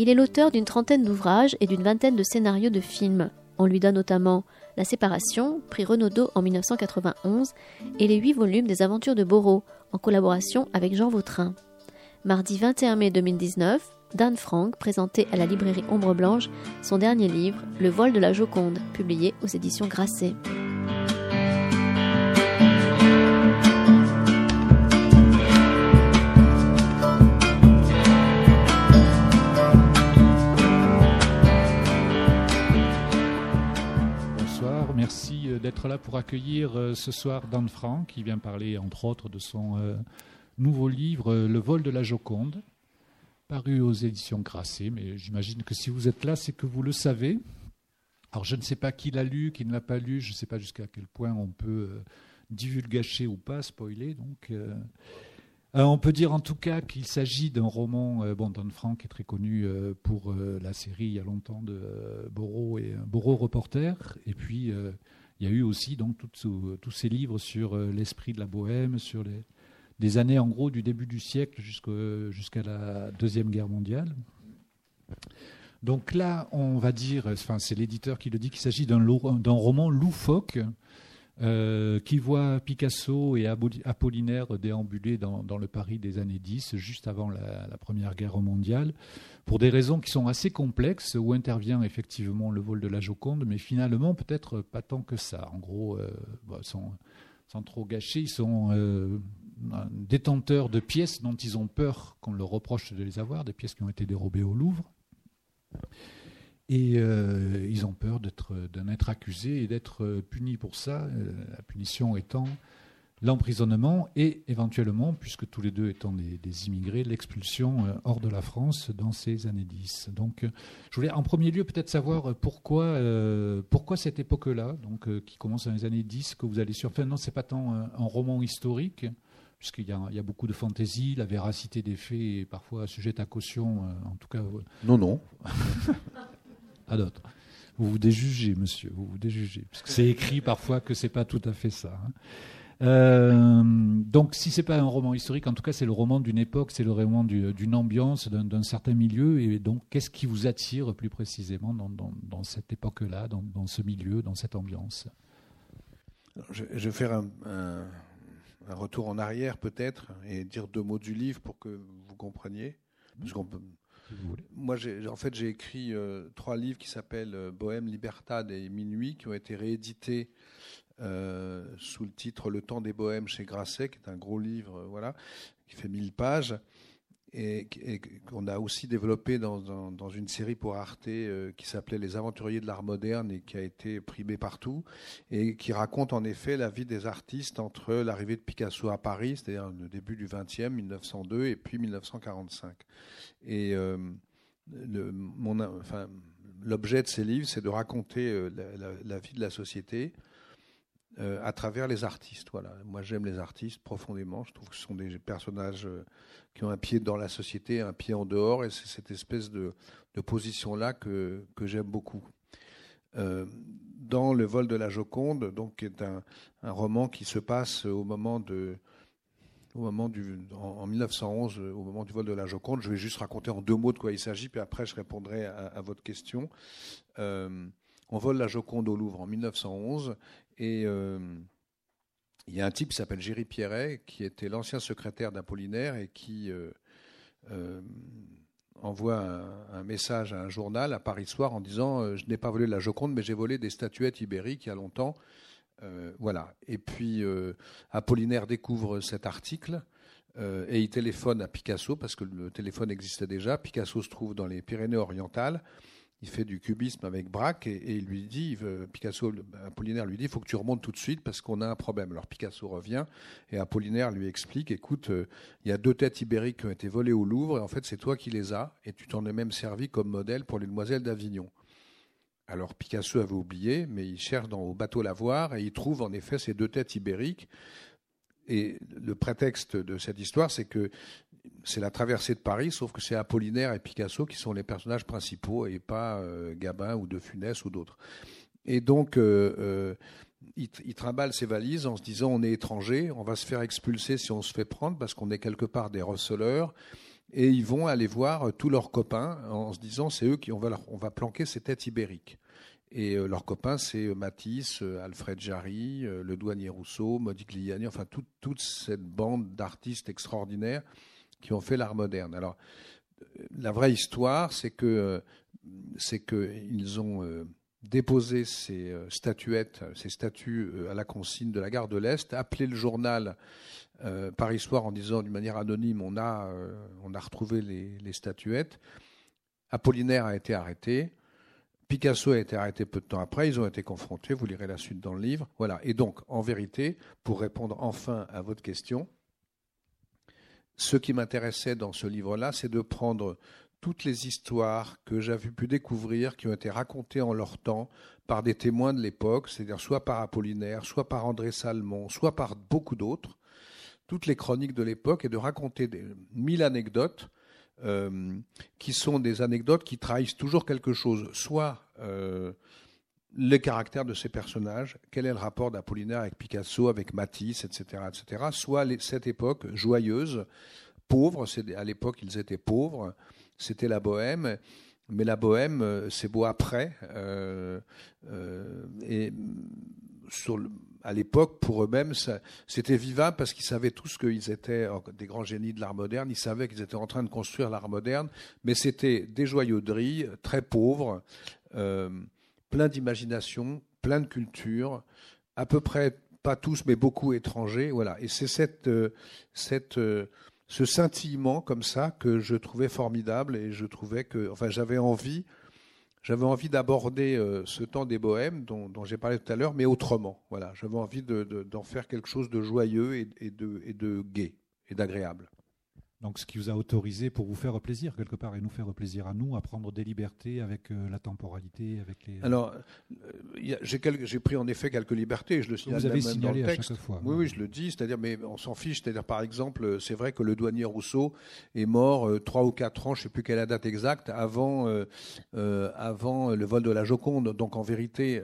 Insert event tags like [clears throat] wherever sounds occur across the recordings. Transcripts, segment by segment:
Il est l'auteur d'une trentaine d'ouvrages et d'une vingtaine de scénarios de films. On lui donne notamment La Séparation, prix Renaudot en 1991, et les huit volumes des Aventures de Borot, en collaboration avec Jean Vautrin. Mardi 21 mai 2019, Dan Frank présentait à la librairie Ombre Blanche son dernier livre, Le vol de la Joconde, publié aux éditions Grasset. d'être là pour accueillir euh, ce soir Dan Frank, qui vient parler entre autres de son euh, nouveau livre euh, Le vol de la Joconde, paru aux éditions Grasset. Mais j'imagine que si vous êtes là, c'est que vous le savez. Alors je ne sais pas qui l'a lu, qui ne l'a pas lu, je ne sais pas jusqu'à quel point on peut divulgacher ou pas, spoiler. Donc, on peut dire en tout cas qu'il s'agit d'un roman. bon, Dan Frank est très connu pour la série il y a longtemps de Borot et Borot reporter, et puis il y a eu aussi donc tous ces livres sur euh, l'esprit de la bohème, sur les, des années en gros du début du siècle jusqu'à la Deuxième Guerre mondiale. Donc là, on va dire, enfin c'est l'éditeur qui le dit, qu'il s'agit d'un roman loufoque euh, qui voit Picasso et Apollinaire déambuler dans, le Paris des années 10, juste avant la, Première Guerre mondiale, pour des raisons qui sont assez complexes, où intervient effectivement le vol de la Joconde, mais finalement peut-être pas tant que ça. En gros, euh, sans, trop gâcher, ils sont euh, détenteurs de pièces dont ils ont peur qu'on leur reproche de les avoir, des pièces qui ont été dérobées au Louvre. Et euh, ils ont peur d'en être, accusés et d'être punis pour ça, euh, la punition étant l'emprisonnement et éventuellement, puisque tous les deux étant des, immigrés, l'expulsion euh, hors de la France dans ces années 10. Donc je voulais en premier lieu peut-être savoir pourquoi, pourquoi cette époque-là, qui commence dans les années 10, que vous allez sur... Enfin non, c'est pas tant un, roman historique, puisqu'il y, y, a beaucoup de fantaisie, la véracité des faits est parfois sujette à caution, en tout cas... Non, non. [laughs] à d'autres. Vous vous déjugez, monsieur, vous vous déjugez. Parce que c'est écrit parfois que c'est pas tout à fait ça. Hein. Euh, donc, si c'est pas un roman historique, en tout cas, c'est le roman d'une époque, c'est le roman d'une ambiance, d'un certain milieu. Et donc, qu'est-ce qui vous attire plus précisément dans, cette époque-là, dans, ce milieu, dans cette ambiance? Je, vais faire un, un, retour en arrière peut-être et dire deux mots du livre pour que vous compreniez. Parce qu'on peut, moi, en fait, j'ai écrit euh, trois livres qui s'appellent euh, Bohème, Libertad et Minuit, qui ont été réédités euh, sous le titre Le temps des bohèmes chez Grasset, qui est un gros livre, voilà, qui fait 1000 pages et, qu'on a aussi développé dans, une série pour Arte euh, qui s'appelait Les Aventuriers de l'art moderne et qui a été primé partout et qui raconte en effet la vie des artistes entre l'arrivée de Picasso à Paris, c'est-à-dire le début du 20e, 1902 et puis 1945. Et euh, l'objet de ces livres, c'est de raconter euh, la, vie de la société euh, à travers les artistes. Voilà. Moi, j'aime les artistes profondément. Je trouve que ce sont des personnages euh, qui ont un pied dans la société, un pied en dehors, et c'est cette espèce de, position-là que, j'aime beaucoup. Euh, dans Le vol de la Joconde, donc, qui est un, roman qui se passe au moment de, au moment du, en, 1911, au moment du vol de la Joconde. Je vais juste raconter en deux mots de quoi il s'agit, puis après je répondrai à, votre question. on vole la Joconde au Louvre en 1911 et euh, il y a un type qui s'appelle Géry Pierret, qui était l'ancien secrétaire d'Apollinaire et qui euh, euh, envoie un, message à un journal à Paris Soir en disant Je n'ai pas volé la Joconde, mais j'ai volé des statuettes ibériques il y a longtemps. voilà. Et puis Apollinaire découvre cet article. et il téléphone à Picasso parce que le téléphone existait déjà. Picasso se trouve dans les Pyrénées-Orientales il fait du cubisme avec Braque et, il lui dit, Picasso, Apollinaire lui dit, il faut que tu remontes tout de suite parce qu'on a un problème. Alors Picasso revient et Apollinaire lui explique, écoute, euh, il y a deux têtes ibériques qui ont été volées au Louvre et en fait c'est toi qui les as et tu t'en es même servi comme modèle pour les demoiselles d'Avignon. Alors Picasso avait oublié, mais il cherche dans, au bateau Lavoir et il trouve en effet ces deux têtes ibériques. Et le prétexte de cette histoire, c'est que c'est la traversée de Paris, sauf que c'est Apollinaire et Picasso qui sont les personnages principaux et pas Gabin ou De Funès ou d'autres. Et donc, il, il, trimballe ses valises en se disant on est étranger, on va se faire expulser si on se fait prendre parce qu'on est quelque part des receleurs et ils vont aller voir tous leurs copains en se disant c'est eux qui on va on va planquer ces têtes ibériques. Et euh, leurs copains, c'est euh, Matisse, euh, Alfred Jarry, le douanier Rousseau, Modigliani, enfin toute cette bande d'artistes extraordinaires qui ont fait l'art moderne. Alors, la vraie histoire, c'est que c'est qu'ils ont déposé ces statuettes, ces statues à la consigne de la gare de l'Est, appelé le journal euh, par histoire en disant d'une manière anonyme on a, euh, on a retrouvé les, statuettes. Apollinaire a été arrêté. Picasso a été arrêté peu de temps après. Ils ont été confrontés. Vous lirez la suite dans le livre. Voilà. Et donc, en vérité, pour répondre enfin à votre question, ce qui m'intéressait dans ce livre-là, c'est de prendre toutes les histoires que j'avais pu découvrir, qui ont été racontées en leur temps par des témoins de l'époque, c'est-à-dire soit par Apollinaire, soit par André Salmon, soit par beaucoup d'autres, toutes les chroniques de l'époque et de raconter mille anecdotes euh, qui sont des anecdotes qui trahissent toujours quelque chose, soit euh, les caractères de ces personnages, quel est le rapport d'Apollinaire avec Picasso, avec Matisse, etc., etc., soit cette époque joyeuse, pauvre, à l'époque ils étaient pauvres, c'était la bohème, mais la bohème, euh, c'est beau après, et sur le, à l'époque, pour eux-mêmes, c'était vivable parce qu'ils savaient tous qu'ils étaient des grands génies de l'art moderne. Ils savaient qu'ils étaient en train de construire l'art moderne, mais c'était des joyauderies très pauvres, euh, plein d'imagination, plein de culture, à peu près pas tous, mais beaucoup étrangers. Voilà. Et c'est cette, euh, cette, euh, ce scintillement comme ça que je trouvais formidable et je trouvais que, enfin, j'avais envie j'avais envie d'aborder euh, ce temps des bohèmes dont, j'ai parlé tout à l'heure, mais autrement. Voilà, j'avais envie d'en faire quelque chose de joyeux et, de, et de gai et d'agréable. Donc, ce qui vous a autorisé pour vous faire plaisir quelque part et nous faire plaisir à nous, à prendre des libertés avec euh, la temporalité, avec les. Alors, euh, j'ai pris en effet quelques libertés. Je le signale vous avez même dans le texte. fois, oui, oui, je le dis. C'est-à-dire, mais on s'en fiche. C'est-à-dire, par exemple, c'est vrai que le douanier Rousseau est mort euh, trois ou quatre ans, je ne sais plus quelle est la date exacte, avant, avant le vol de la Joconde. Donc, en vérité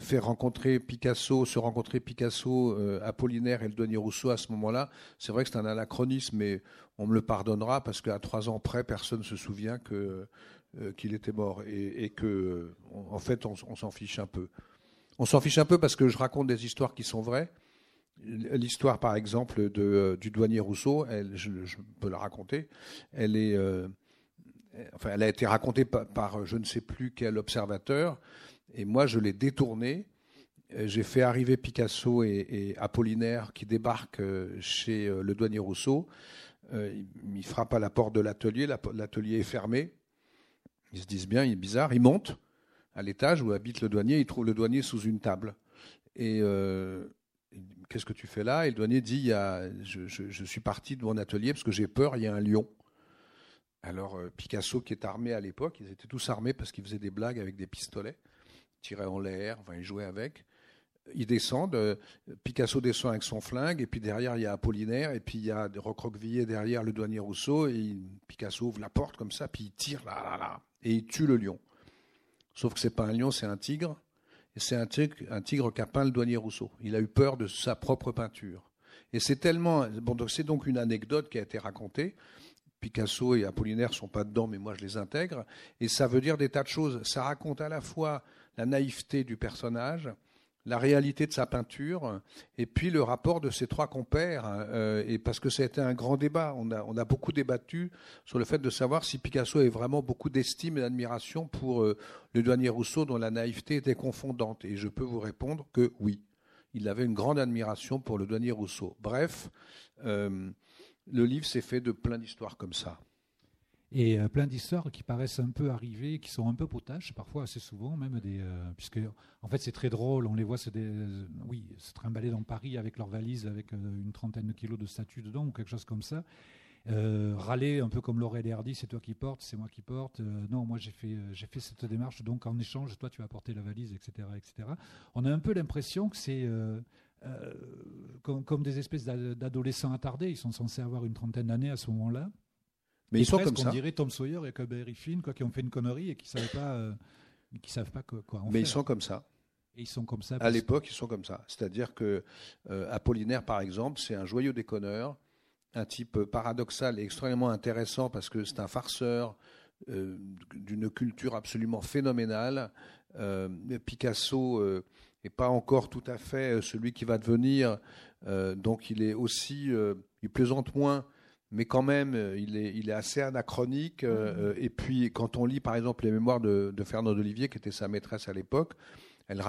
faire rencontrer Picasso, se rencontrer Picasso, euh, Apollinaire et le douanier Rousseau à ce moment-là, c'est vrai que c'est un anachronisme, mais on me le pardonnera parce qu'à trois ans près, personne ne se souvient euh, qu'il était mort et, que, en fait, on, s'en fiche un peu. On s'en fiche un peu parce que je raconte des histoires qui sont vraies. L'histoire, par exemple, de, euh, du douanier Rousseau, je, peux la raconter. Elle est, enfin, elle a été racontée par je ne sais plus quel observateur. Et moi, je l'ai détourné. Euh, j'ai fait arriver Picasso et, Apollinaire qui débarquent euh, chez euh, le douanier Rousseau. Ils frappent à la porte de l'atelier. L'atelier est fermé. Ils se disent bien, il est bizarre. Ils montent à l'étage où habite le douanier. Ils trouvent le douanier sous une table. Et qu'est-ce que tu fais là? Et le douanier dit, il y a, je, je, suis parti de mon atelier parce que j'ai peur, il y a un lion. Alors Picasso, qui est armé à l'époque, ils étaient tous armés parce qu'ils faisaient des blagues avec des pistolets tirait en l'air, enfin, il jouait avec. Ils descendent, euh, Picasso descend avec son flingue, et puis derrière il y a Apollinaire, et puis il y a Recroquevillé derrière le douanier Rousseau, et Picasso ouvre la porte comme ça, puis il tire là, là, là, et il tue le lion. Sauf que c'est pas un lion, c'est un tigre, et c'est un tigre, un tigre qu'a peint le douanier Rousseau. Il a eu peur de sa propre peinture. Et c'est tellement, bon, c'est donc une anecdote qui a été racontée. Picasso et Apollinaire sont pas dedans, mais moi je les intègre. Et ça veut dire des tas de choses. Ça raconte à la fois la naïveté du personnage, la réalité de sa peinture, et puis le rapport de ses trois compères. Euh, et parce que ça a été un grand débat. On a, beaucoup débattu sur le fait de savoir si Picasso avait vraiment beaucoup d'estime et d'admiration pour euh, le douanier Rousseau, dont la naïveté était confondante. Et je peux vous répondre que oui, il avait une grande admiration pour le douanier Rousseau. Bref, euh, le livre s'est fait de plein d'histoires comme ça et euh, plein d'histoires qui paraissent un peu arrivées, qui sont un peu potaches, parfois assez souvent, même des. Euh, puisque, en fait, c'est très drôle, on les voit se, des, oui, se trimballer dans Paris avec leurs valises, avec euh, une trentaine de kilos de statues dedans, ou quelque chose comme ça. râler un peu comme Laurel et Hardy, c'est toi qui portes, c'est moi qui porte. non, moi j'ai fait, j'ai fait cette démarche, donc en échange, toi tu vas porter la valise, etc., etc. On a un peu l'impression que c'est comme, des espèces d'adolescents attardés. Ils sont censés avoir une trentaine d'années à ce moment-là. Mais ils sont comme ça. On dirait Tom Sawyer et Huckleberry Finn, quoi, qui ont fait une connerie et qui ne savent pas, qui savent pas quoi, en Mais ils sont comme ça. Et ils sont comme ça. À l'époque, ils sont comme ça. C'est-à-dire que Apollinaire, par exemple, c'est un joyeux déconneur un type paradoxal et extrêmement intéressant parce que c'est un farceur euh, d'une culture absolument phénoménale. Euh, Picasso n'est euh, pas encore tout à fait celui qui va devenir, donc il est aussi, il plaisante moins, mais quand même, il est, il est assez anachronique. Mmh. et puis, quand on lit par exemple les mémoires de, de Fernand Olivier, qui était sa maîtresse à l'époque,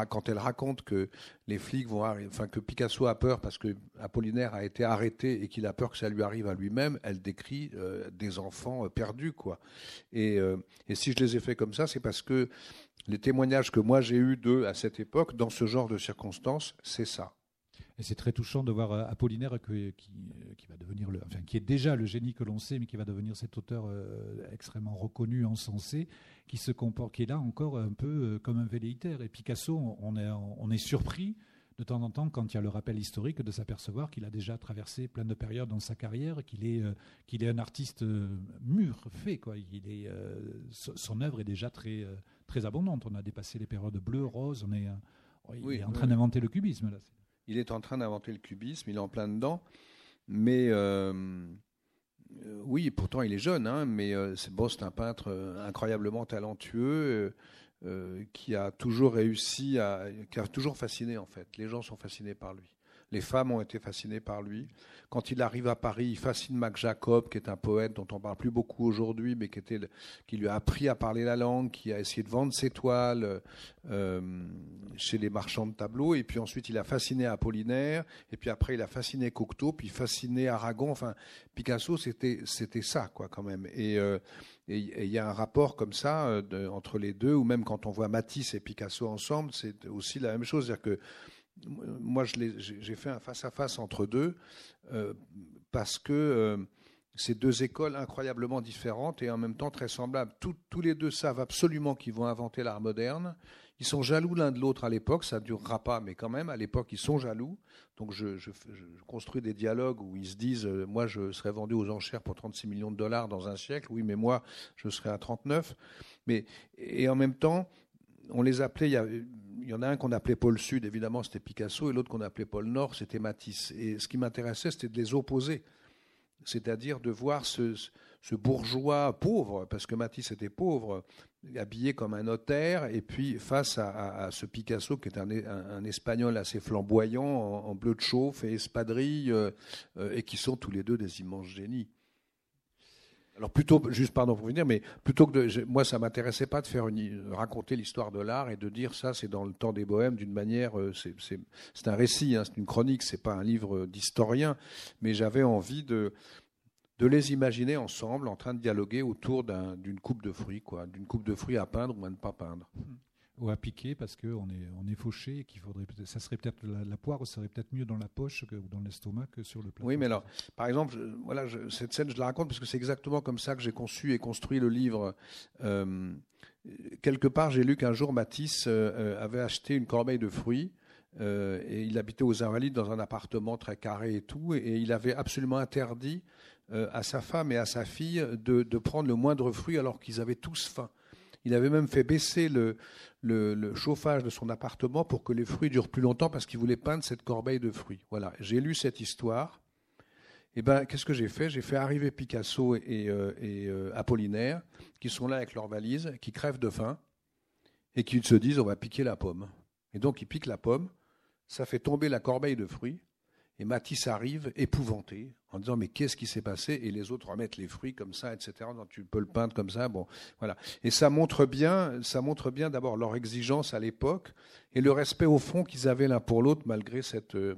quand elle raconte que les flics vont, enfin que Picasso a peur parce que Apollinaire a été arrêté et qu'il a peur que ça lui arrive à lui-même, elle décrit euh, des enfants euh, perdus, quoi. Euh, et, si je les ai fait comme ça, c'est parce que les témoignages que moi j'ai eus d'eux à cette époque, dans ce genre de circonstances, c'est ça. Et c'est très touchant de voir Apollinaire qui, qui, va devenir le, enfin, qui est déjà le génie que l'on sait, mais qui va devenir cet auteur extrêmement reconnu, encensé, qui se comporte, qui est là encore un peu euh, comme un velléitaire. Et Picasso, on est, on est surpris de temps en temps, quand il y a le rappel historique, de s'apercevoir qu'il a déjà traversé plein de périodes dans sa carrière, qu'il est, euh, qu'il est un artiste euh, mûr, fait. Quoi. Il est, son œuvre est déjà très, très abondante. On a dépassé les périodes bleues, roses. On est, il est en train d'inventer le cubisme. Là. Il est en train d'inventer le cubisme, il est en plein dedans. Mais euh, oui, pourtant il est jeune, hein, mais euh, c'est un peintre euh, incroyablement talentueux qui a toujours réussi à, qui a toujours fasciné en fait. Les gens sont fascinés par lui. Les femmes ont été fascinées par lui. Quand il arrive à Paris, il fascine Mac Jacob, qui est un poète dont on parle plus beaucoup aujourd'hui, mais qui, était, qui lui a appris à parler la langue, qui a essayé de vendre ses toiles euh, chez les marchands de tableaux. Et puis ensuite, il a fasciné Apollinaire. Et puis après, il a fasciné Cocteau, puis fasciné Aragon. Enfin, Picasso, c'était, ça, quoi, quand même. Et euh, il y a un rapport comme ça euh, entre les deux, ou même quand on voit Matisse et Picasso ensemble, c'est aussi la même chose. C'est-à-dire que moi, j'ai fait un face-à-face entre deux euh, parce que euh, c'est deux écoles incroyablement différentes et en même temps très semblables. tous les deux savent absolument qu'ils vont inventer l'art moderne. Ils sont jaloux l'un de l'autre à l'époque, ça ne durera pas, mais quand même, à l'époque, ils sont jaloux. Donc je, construis des dialogues où ils se disent, euh, moi, je serais vendu aux enchères pour 36 millions de dollars dans un siècle, oui, mais moi, je serais à 39. Mais, et en même temps, on les appelait, en a un qu'on appelait Paul Sud, évidemment, c'était Picasso, et l'autre qu'on appelait Paul Nord, c'était Matisse. Et ce qui m'intéressait, c'était de les opposer. C'est-à-dire de voir ce, bourgeois pauvre, parce que Matisse était pauvre, habillé comme un notaire, et puis face à, ce Picasso qui est un, espagnol assez flamboyant, en, bleu de chauffe et espadrille, euh, euh, et qui sont tous les deux des immenses génies. Alors plutôt, juste pardon pour venir, mais plutôt que moi ça m'intéressait pas de faire raconter l'histoire de l'art et de dire ça c'est dans le temps des bohèmes d'une manière, euh, c'est un récit, hein, c'est une chronique, c'est pas un livre d'historien, mais j'avais envie de de les imaginer ensemble en train de dialoguer autour d'une coupe de fruits, quoi, d'une coupe de fruits à peindre ou à ne pas peindre. Ou à piquer parce qu'on est, on est fauché et qu'il faudrait ça serait peut-être la, poire serait peut-être mieux dans la poche que, ou dans l'estomac que sur le plat. Oui, mais alors, par exemple, voilà, cette scène, je la raconte parce que c'est exactement comme ça que j'ai conçu et construit le livre. Euh, quelque part, j'ai lu qu'un jour Matisse euh, avait acheté une corbeille de fruits. Euh, et il habitait aux Invalides dans un appartement très carré et tout, et, il avait absolument interdit à sa femme et à sa fille de, de prendre le moindre fruit alors qu'ils avaient tous faim. Il avait même fait baisser le, chauffage de son appartement pour que les fruits durent plus longtemps parce qu'il voulait peindre cette corbeille de fruits. Voilà, j'ai lu cette histoire. Et eh ben, qu'est-ce que j'ai fait? J'ai fait arriver Picasso et, euh, euh, Apollinaire, qui sont là avec leurs valises, qui crèvent de faim, et qui se disent on va piquer la pomme. Et donc ils piquent la pomme, ça fait tomber la corbeille de fruits, et Matisse arrive épouvanté en disant mais qu'est-ce qui s'est passé? Et les autres remettent les fruits comme ça, etc. tu peux le peindre comme ça, bon, voilà. Et ça montre bien, ça montre bien d'abord leur exigence à l'époque et le respect au fond qu'ils avaient l'un pour l'autre malgré cette euh,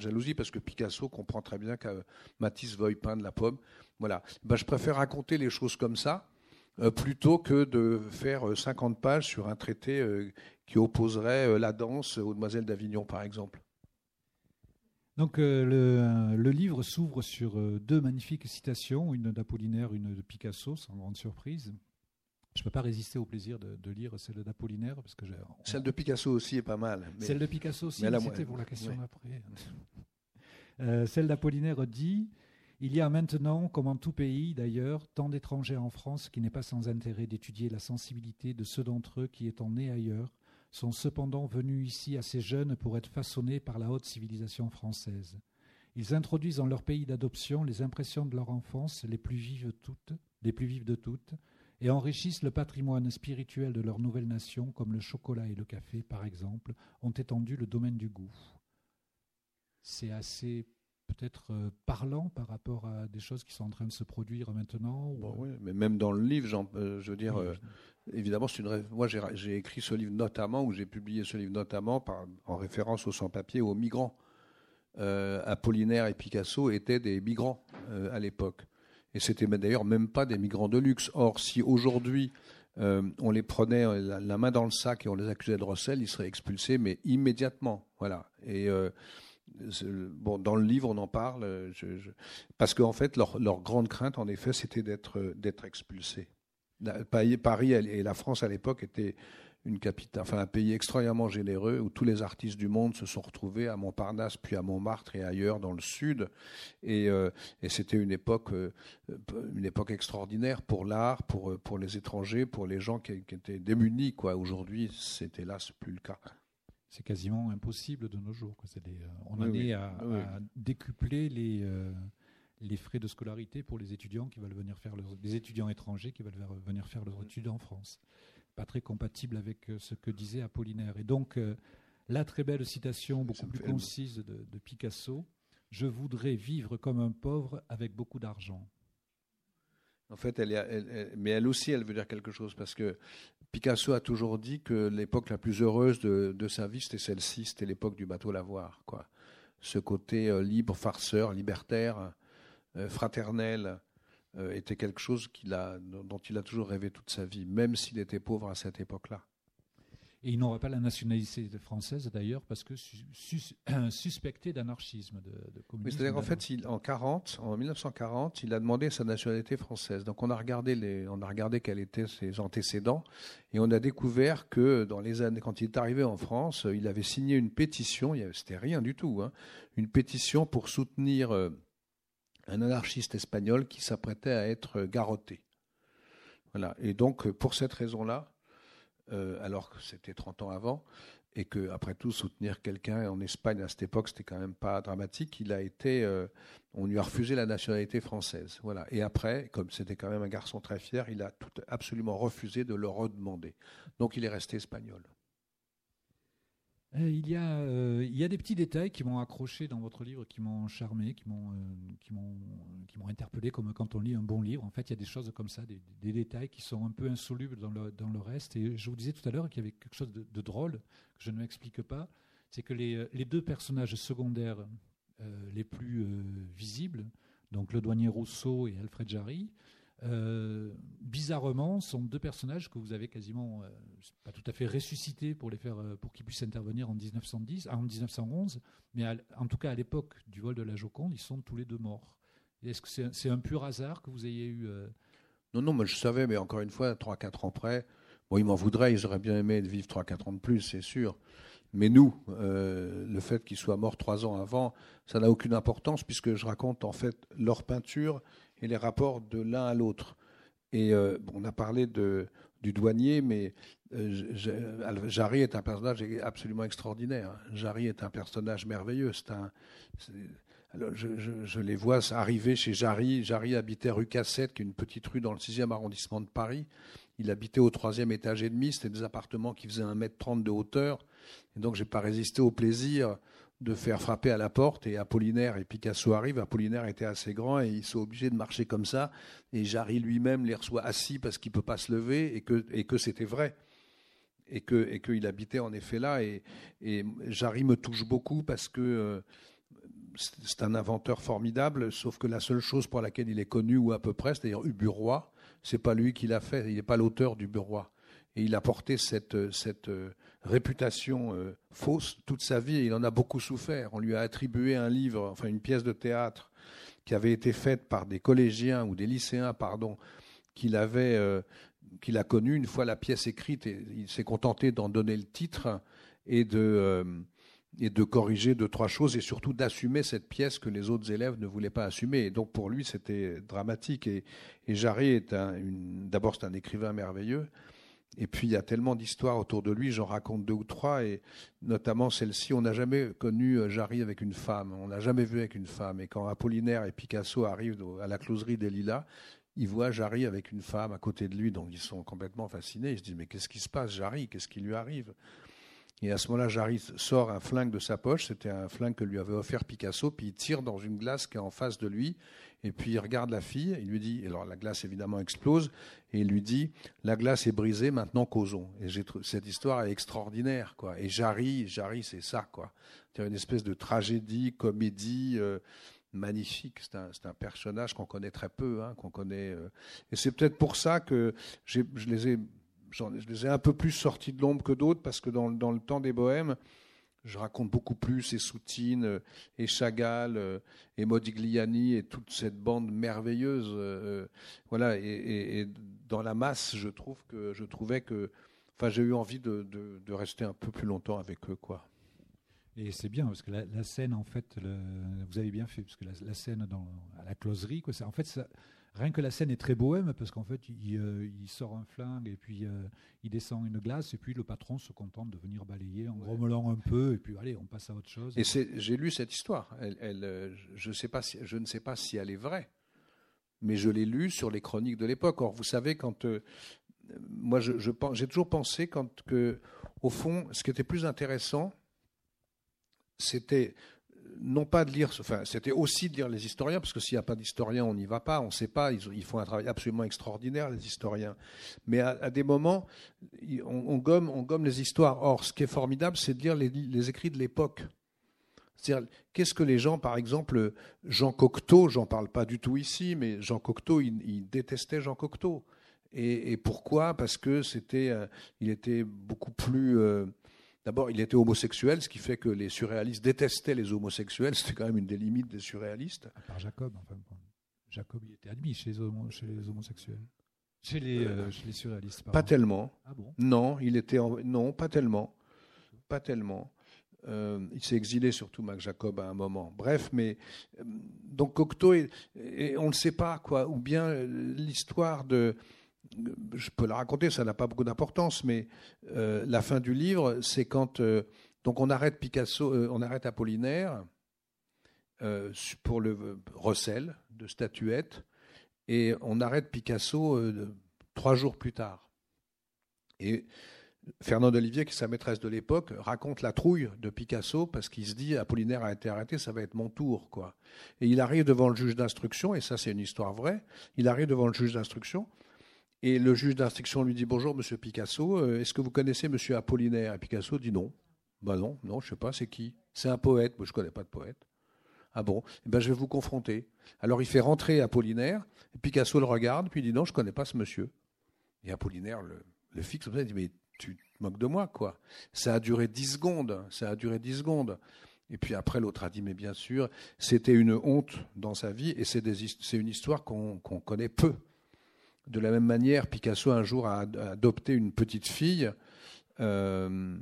jalousie, parce que Picasso comprend très bien que Matisse veuille peindre la pomme. Voilà. Ben, je préfère raconter les choses comme ça. Euh, plutôt que de faire 50 euh, pages sur un traité qui opposerait la danse aux demoiselles d'Avignon, par exemple. Donc euh, le, livre s'ouvre sur euh, deux magnifiques citations, une d'Apollinaire, une de Picasso, sans grande surprise. Je peux pas résister au plaisir de, lire celle d'Apollinaire parce que celle de Picasso aussi est pas mal. Celle de Picasso aussi, c'était pour la question d'après. [laughs] Euh, celle d'Apollinaire dit il y a maintenant, comme en tout pays d'ailleurs, tant d'étrangers en France qui n'est pas sans intérêt d'étudier la sensibilité de ceux d'entre eux qui, étant nés ailleurs, sont cependant venus ici assez jeunes pour être façonnés par la haute civilisation française. Ils introduisent dans leur pays d'adoption les impressions de leur enfance les plus vives toutes, les plus vives de toutes, et enrichissent le patrimoine spirituel de leur nouvelle nation, comme le chocolat et le café, par exemple, ont étendu le domaine du goût. C'est assez peut-être euh, parlant par rapport à des choses qui sont en train de se produire maintenant oui, mais même dans le livre, euh, je veux dire, euh, évidemment, c'est une. Moi, j'ai écrit ce livre notamment, ou j'ai publié ce livre notamment par, en référence aux sans-papiers, aux migrants. Apollinaire et Picasso étaient des migrants à l'époque. Et c'était d'ailleurs même pas des migrants de luxe. Or, si aujourd'hui on les prenait la, main dans le sac et on les accusait de recel, ils seraient expulsés, mais immédiatement. Voilà. Et bon, dans le livre, on en parle, parce qu'en fait, leur, grande crainte, en effet, c'était d'être d'être expulsés. Paris et la France à l'époque étaient une capitale, enfin un pays extrêmement généreux où tous les artistes du monde se sont retrouvés à Montparnasse, puis à Montmartre et ailleurs dans le sud. Et, euh, c'était une époque, euh, une époque extraordinaire pour l'art, pour, pour les étrangers, pour les gens qui, étaient démunis. Quoi. Aujourd'hui, c'était hélas plus le cas. C'est quasiment impossible de nos jours. Euh, on en est à, décupler les les frais de scolarité pour les étudiants qui veulent venir faire les étudiants étrangers qui veulent venir faire leurs études en France pas très compatible avec euh, ce que disait Apollinaire. Et donc, euh, la très belle citation, beaucoup plus concise de, Picasso, Je voudrais vivre comme un pauvre avec beaucoup d'argent. En fait, elle, mais elle aussi, elle veut dire quelque chose, parce que Picasso a toujours dit que l'époque la plus heureuse de, sa vie, c'était celle-ci, c'était l'époque du bateau lavoir. Quoi. Ce côté euh, libre, farceur, libertaire, fraternel, euh, était quelque chose a, dont il a toujours rêvé toute sa vie, même s'il était pauvre à cette époque-là. Et il n'aurait pas la nationalité française d'ailleurs parce que [clears throat] suspecté d'anarchisme, de, communisme. C'est-à-dire qu'en fait, en 40, en 1940, il a demandé sa nationalité française. Donc on a regardé les, on a regardé quels étaient ses antécédents et on a découvert que dans les années, quand il est arrivé en France, il avait signé une pétition. C'était rien du tout, hein, une pétition pour soutenir euh, un anarchiste espagnol qui s'apprêtait à être garrotté. Voilà. Et donc, pour cette raison-là, euh, alors que c'était 30 ans avant, et que après tout soutenir quelqu'un en Espagne à cette époque c'était quand même pas dramatique. Il a été euh, on lui a refusé la nationalité française. Voilà. Et après comme c'était quand même un garçon très fier il a tout, absolument refusé de le redemander. Donc il est resté espagnol euh, il, y a, euh, il y a des petits détails qui m'ont accroché dans votre livre, qui m'ont charmé, qui m'ont, euh, m'ont, qui m'ont interpellé, comme quand on lit un bon livre. En fait, il y a des choses comme ça, des, détails qui sont un peu insolubles dans le, dans le reste. Et je vous disais tout à l'heure qu'il y avait quelque chose de, drôle que je ne m'explique pas. C'est que les, les, deux personnages secondaires les plus visibles, donc le douanier Rousseau et Alfred Jarry, euh, bizarrement, sont deux personnages que vous avez quasiment euh, pas tout à fait ressuscités pour les faire, euh, pour qu'ils puissent intervenir en 1910, en 1911, mais en tout cas à l'époque du vol de la Joconde, ils sont tous les deux morts. Est-ce que c'est un pur hasard que vous ayez eu Non, non, moi je savais, mais encore une fois, 3-4 ans près, bon, ils m'en voudraient, ils auraient bien aimé vivre 3-4 ans de plus, c'est sûr. Mais nous, le fait qu'ils soient morts 3 ans avant, ça n'a aucune importance puisque je raconte en fait leur peinture les rapports de l'un à l'autre. Et euh, on a parlé du douanier, mais euh, Jarry est un personnage absolument extraordinaire. Jarry est un personnage merveilleux. C'est un, alors je, les vois arriver chez Jarry. Jarry habitait rue Cassette, qui est une petite rue dans le 6e arrondissement de Paris. Il habitait au troisième étage et demi. C'était des appartements qui faisaient 1m30 de hauteur. Et donc, j'ai pas résisté au plaisir de faire frapper à la porte et Apollinaire et Picasso arrivent. Apollinaire était assez grand et ils sont obligés de marcher comme ça. Et Jarry lui-même les reçoit assis parce qu'il peut pas se lever et que, et que c'était vrai. Et que et qu'il habitait en effet là. Et, et Jarry me touche beaucoup parce que euh, c'est un inventeur formidable, sauf que la seule chose pour laquelle il est connu, ou à peu près, c'est-à-dire Uburoi, c'est pas lui qui l'a fait, il n'est pas l'auteur d'Uburoi. Et il a porté cette, cette euh, réputation euh, fausse toute sa vie il en a beaucoup souffert. On lui a attribué un livre, enfin une pièce de théâtre qui avait été faite par des collégiens ou des lycéens, pardon, qu'il avait, euh, qu'il a connu une fois la pièce écrite. Et il s'est contenté d'en donner le titre et de, et de corriger deux, trois choses et surtout d'assumer cette pièce que les autres élèves ne voulaient pas assumer. Et donc pour lui, c'était dramatique. Et, et Jarry est un, d'abord, c'est un écrivain merveilleux. Et puis il y a tellement d'histoires autour de lui, j'en raconte deux ou trois, et notamment celle-ci, on n'a jamais connu euh, Jarry avec une femme, on n'a jamais vu avec une femme. Et quand Apollinaire et Picasso arrivent à la closerie des Lilas, ils voient Jarry avec une femme à côté de lui, donc ils sont complètement fascinés. Ils se disent mais qu'est-ce qui se passe, Jarry? Qu'est-ce qui lui arrive? Et à ce moment-là, Jarry sort un flingue de sa poche. C'était un flingue que lui avait offert Picasso. Puis il tire dans une glace qui est en face de lui. Et puis il regarde la fille. Il lui dit, alors la glace évidemment explose. Et il lui dit, la glace est brisée, maintenant causons. Et cette histoire est extraordinaire, quoi. Et Jarry, Jarry, c'est ça. C'est une espèce de tragédie, comédie. Euh, magnifique. C'est un, un, personnage qu'on connaît très peu, hein, qu'on connaît. Euh, et c'est peut-être pour ça que je les ai je les ai un peu plus sortis de l'ombre que d'autres parce que dans, le temps des bohèmes, je raconte beaucoup plus et Soutine euh, et Chagall euh, et Modigliani et toute cette bande merveilleuse. Euh, voilà. Et, dans la masse, je trouve que je trouvais que, enfin, j'ai eu envie de, rester un peu plus longtemps avec eux, quoi. Et c'est bien parce que la, scène, en fait, vous avez bien fait parce que la, scène dans à la closerie, quoi, en fait, ça, Rien que la scène est très bohème parce qu'en fait, il, euh, sort un flingue et puis euh, il descend une glace et puis le patron se contente de venir balayer en grommelant un peu et puis allez, on passe à autre chose. Et j'ai lu cette histoire. Elle, euh, je, sais pas je ne sais pas si elle est vraie, mais je l'ai lue sur les chroniques de l'époque. Or, vous savez, quand moi, j'ai je, toujours pensé quand que, au fond, ce qui était plus intéressant, c'était non pas de lire, enfin, c'était aussi de lire les historiens, parce que s'il n'y a pas d'historiens, on n'y va pas, on ne sait pas, ils, font un travail absolument extraordinaire, les historiens. Mais à, des moments, on, gomme, on gomme les histoires. Or, ce qui est formidable, c'est de lire les, écrits de l'époque. C'est-à-dire, qu'est-ce que les gens, par exemple, Jean Cocteau, j'en parle pas du tout ici, mais Jean Cocteau, il, détestait Jean Cocteau. Et, pourquoi? Parce que c'était, euh, il était beaucoup plus euh, D'abord, il était homosexuel, ce qui fait que les surréalistes détestaient les homosexuels. C'était quand même une des limites des surréalistes. Par Jacob, enfin. Jacob, il était admis chez les, homosexuels. Chez les, euh, les surréalistes. Pas tellement. Ah bon? Non, il était non, pas tellement, pas tellement. Euh, il s'est exilé surtout, Mac Jacob, à un moment. Bref, mais euh, donc Cocteau, et, on ne le sait pas quoi. Ou bien l'histoire de je peux la raconter, ça n'a pas beaucoup d'importance, mais euh, la fin du livre, c'est quand euh, donc on arrête Picasso, euh, on arrête Apollinaire pour le recel de statuettes, et on arrête Picasso trois jours plus tard. Et Fernand Olivier, qui est sa maîtresse de l'époque, raconte la trouille de Picasso parce qu'il se dit Apollinaire a été arrêté, ça va être mon tour, quoi. Et il arrive devant le juge d'instruction, et ça c'est une histoire vraie. Il arrive devant le juge d'instruction et le juge d'instruction lui dit Bonjour, monsieur Picasso, euh, est-ce que vous connaissez monsieur Apollinaire? Et Picasso dit Non. Ben non, non, je ne sais pas, c'est qui? C'est un poète. Moi, je ne connais pas de poète. Ah bon? Eh ben, Je vais vous confronter. Alors il fait rentrer Apollinaire, Picasso le regarde, puis il dit Non, je ne connais pas ce monsieur. Et Apollinaire le, fixe il dit Mais tu te moques de moi, quoi. Ça a duré dix secondes. Ça a duré dix secondes. Et puis après, l'autre a dit, mais bien sûr, c'était une honte dans sa vie, et c'est une histoire qu'on connaît peu. De la même manière, Picasso un jour a adopté une petite fille, euh,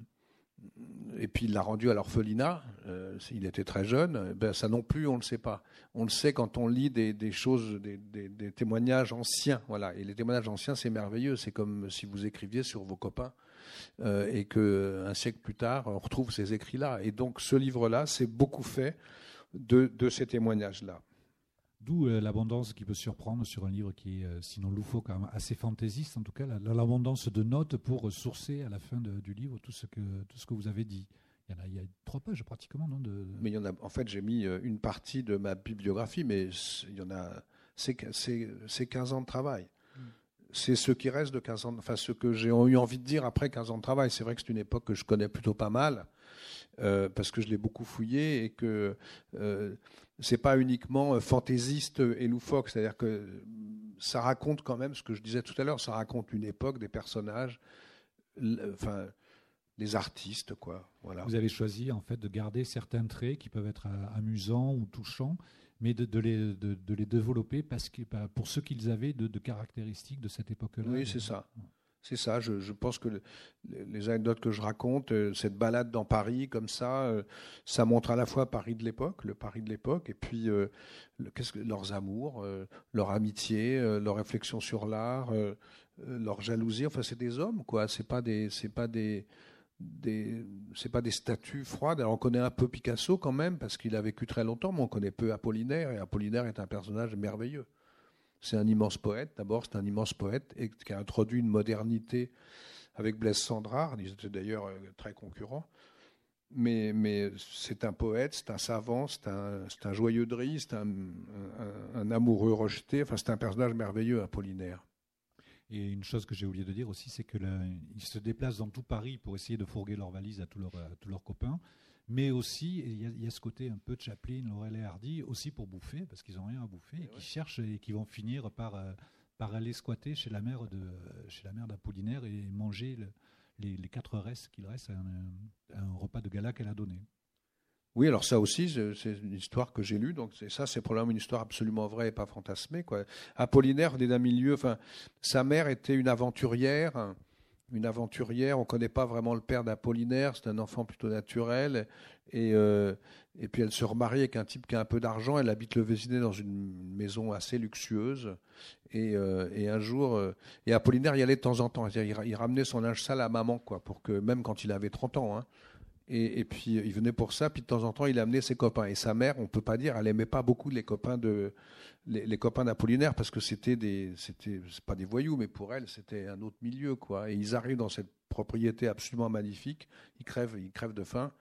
et puis il l'a rendue à l'orphelinat. Euh, il était très jeune. Ben, ça non plus, on ne le sait pas. On le sait quand on lit des, choses, des, témoignages anciens. Voilà. Et les témoignages anciens, c'est merveilleux. C'est comme si vous écriviez sur vos copains. Euh, et qu'un siècle plus tard, on retrouve ces écrits-là. Et donc ce livre-là, c'est beaucoup fait de ces témoignages-là. D'où euh, l'abondance qui peut surprendre sur un livre qui est, euh, sinon loufoque, quand même assez fantaisiste, en tout cas, l'abondance de notes pour sourcer à la fin du livre tout ce, que, tout ce que vous avez dit. Il y, en a, il y a trois pages pratiquement, non de... Mais il y en a, en fait, j'ai mis euh, une partie de ma bibliographie, mais il y en a, c'est 15 ans de travail. Hmm. C'est ce qui reste de 15 ans, enfin ce que j'ai eu envie de dire après 15 ans de travail. C'est vrai que c'est une époque que je connais plutôt pas mal. parce que je l'ai beaucoup fouillé et que c'est pas uniquement euh, fantaisiste et loufoque, c'est-à-dire que ça raconte quand même ce que je disais tout à l'heure, ça raconte une époque, des personnages, enfin des artistes, quoi. Voilà. Vous avez choisi en fait de garder certains traits qui peuvent être euh, amusants ou touchants, mais de, les, de, les, développer parce que, bah, pour ce qu'ils avaient de, caractéristiques de cette époque-là. Oui, c'est ça. C'est ça, je, pense que les anecdotes que je raconte, euh, cette balade dans Paris comme ça, euh, ça montre à la fois Paris de l'époque, le Paris de l'époque, et puis euh, qu'est-ce que, leurs amours, leur amitié, leur réflexion sur l'art, leur jalousie. Enfin, c'est des hommes, quoi. C'est pas des, c'est pas des, des, c'est pas des statues froides. Alors on connaît un peu Picasso quand même parce qu'il a vécu très longtemps, mais on connaît peu Apollinaire, et Apollinaire est un personnage merveilleux. C'est un immense poète. D'abord, c'est un immense poète et qui a introduit une modernité avec Blaise Sandrard. Ils étaient d'ailleurs euh, très concurrents. Mais, c'est un poète, c'est un savant, c'est un, joyeux de c'est un, amoureux rejeté. Enfin, c'est un personnage merveilleux, Apollinaire. Et une chose que j'ai oublié de dire aussi, c'est qu'ils se déplacent dans tout Paris pour essayer de fourguer leurs valises à tous leurs copains mais aussi il y, a ce côté un peu de Chaplin, Laurel et Hardy, aussi pour bouffer, parce qu'ils n'ont rien à bouffer, et, qui cherchent et qui vont finir par, euh, par aller squatter chez la mère de chez la mère d'Apollinaire et manger les, les, quatre restes qu'il reste à un, repas de gala qu'elle a donné. Oui, alors ça aussi, c'est une histoire que j'ai lue, donc ça, c'est probablement une histoire absolument vraie et pas fantasmée. Quoi. Apollinaire venait d'un milieu, enfin, sa mère était une aventurière, une aventurière. On ne connaît pas vraiment le père d'Apollinaire, c'est un enfant plutôt naturel. Et, euh, et puis elle se remarie avec un type qui a un peu d'argent. Elle habite le Vésiné dans une maison assez luxueuse. Et, euh, et un jour, euh, et Apollinaire y allait de temps en temps. Il, il, ramenait son linge sale à maman, quoi, pour que même quand il avait 30 ans. Hein, et, et, puis il venait pour ça, puis de temps en temps il amenait ses copains. Et sa mère, on peut pas dire, elle aimait pas beaucoup les copains de, les, copains d'Apollinaire parce que c'était des, c'était pas des voyous, mais pour elle c'était un autre milieu quoi. Et ils arrivent dans cette propriété absolument magnifique, ils crèvent, ils crèvent de faim.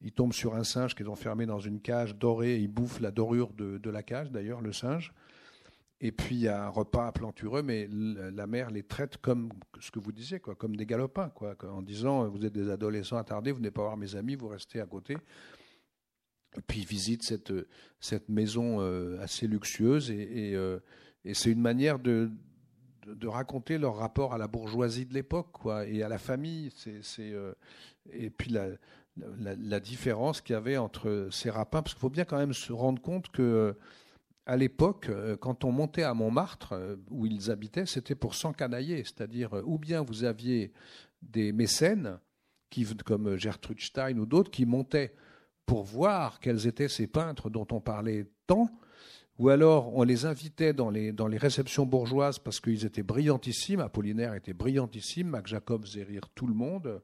Ils tombent sur un singe qu'ils ont fermé dans une cage dorée, ils bouffent la dorure de, de la cage d'ailleurs, le singe. Et puis il y a un repas plantureux, mais la mère les traite comme ce que vous disiez, quoi, comme des galopins, quoi, en disant vous êtes des adolescents attardés, vous n'êtes pas voir mes amis, vous restez à côté. Puis ils visitent cette, cette maison euh, assez luxueuse et, euh, et, c'est une manière de, de, raconter leur rapport à la bourgeoisie de l'époque quoi, et à la famille. C'est, euh, et puis la, la, la différence qu'il y avait entre ces rapins, parce qu'il faut bien quand même se rendre compte que à l'époque, quand on montait à Montmartre, où ils habitaient, c'était pour s'encanailler, c'est-à-dire ou bien vous aviez des mécènes, qui, comme Gertrude Stein ou d'autres, qui montaient pour voir quels étaient ces peintres dont on parlait tant, ou alors on les invitait dans les, réceptions bourgeoises parce qu'ils étaient brillantissimes, Apollinaire était brillantissime, Mac Jacob faisait rire tout le monde,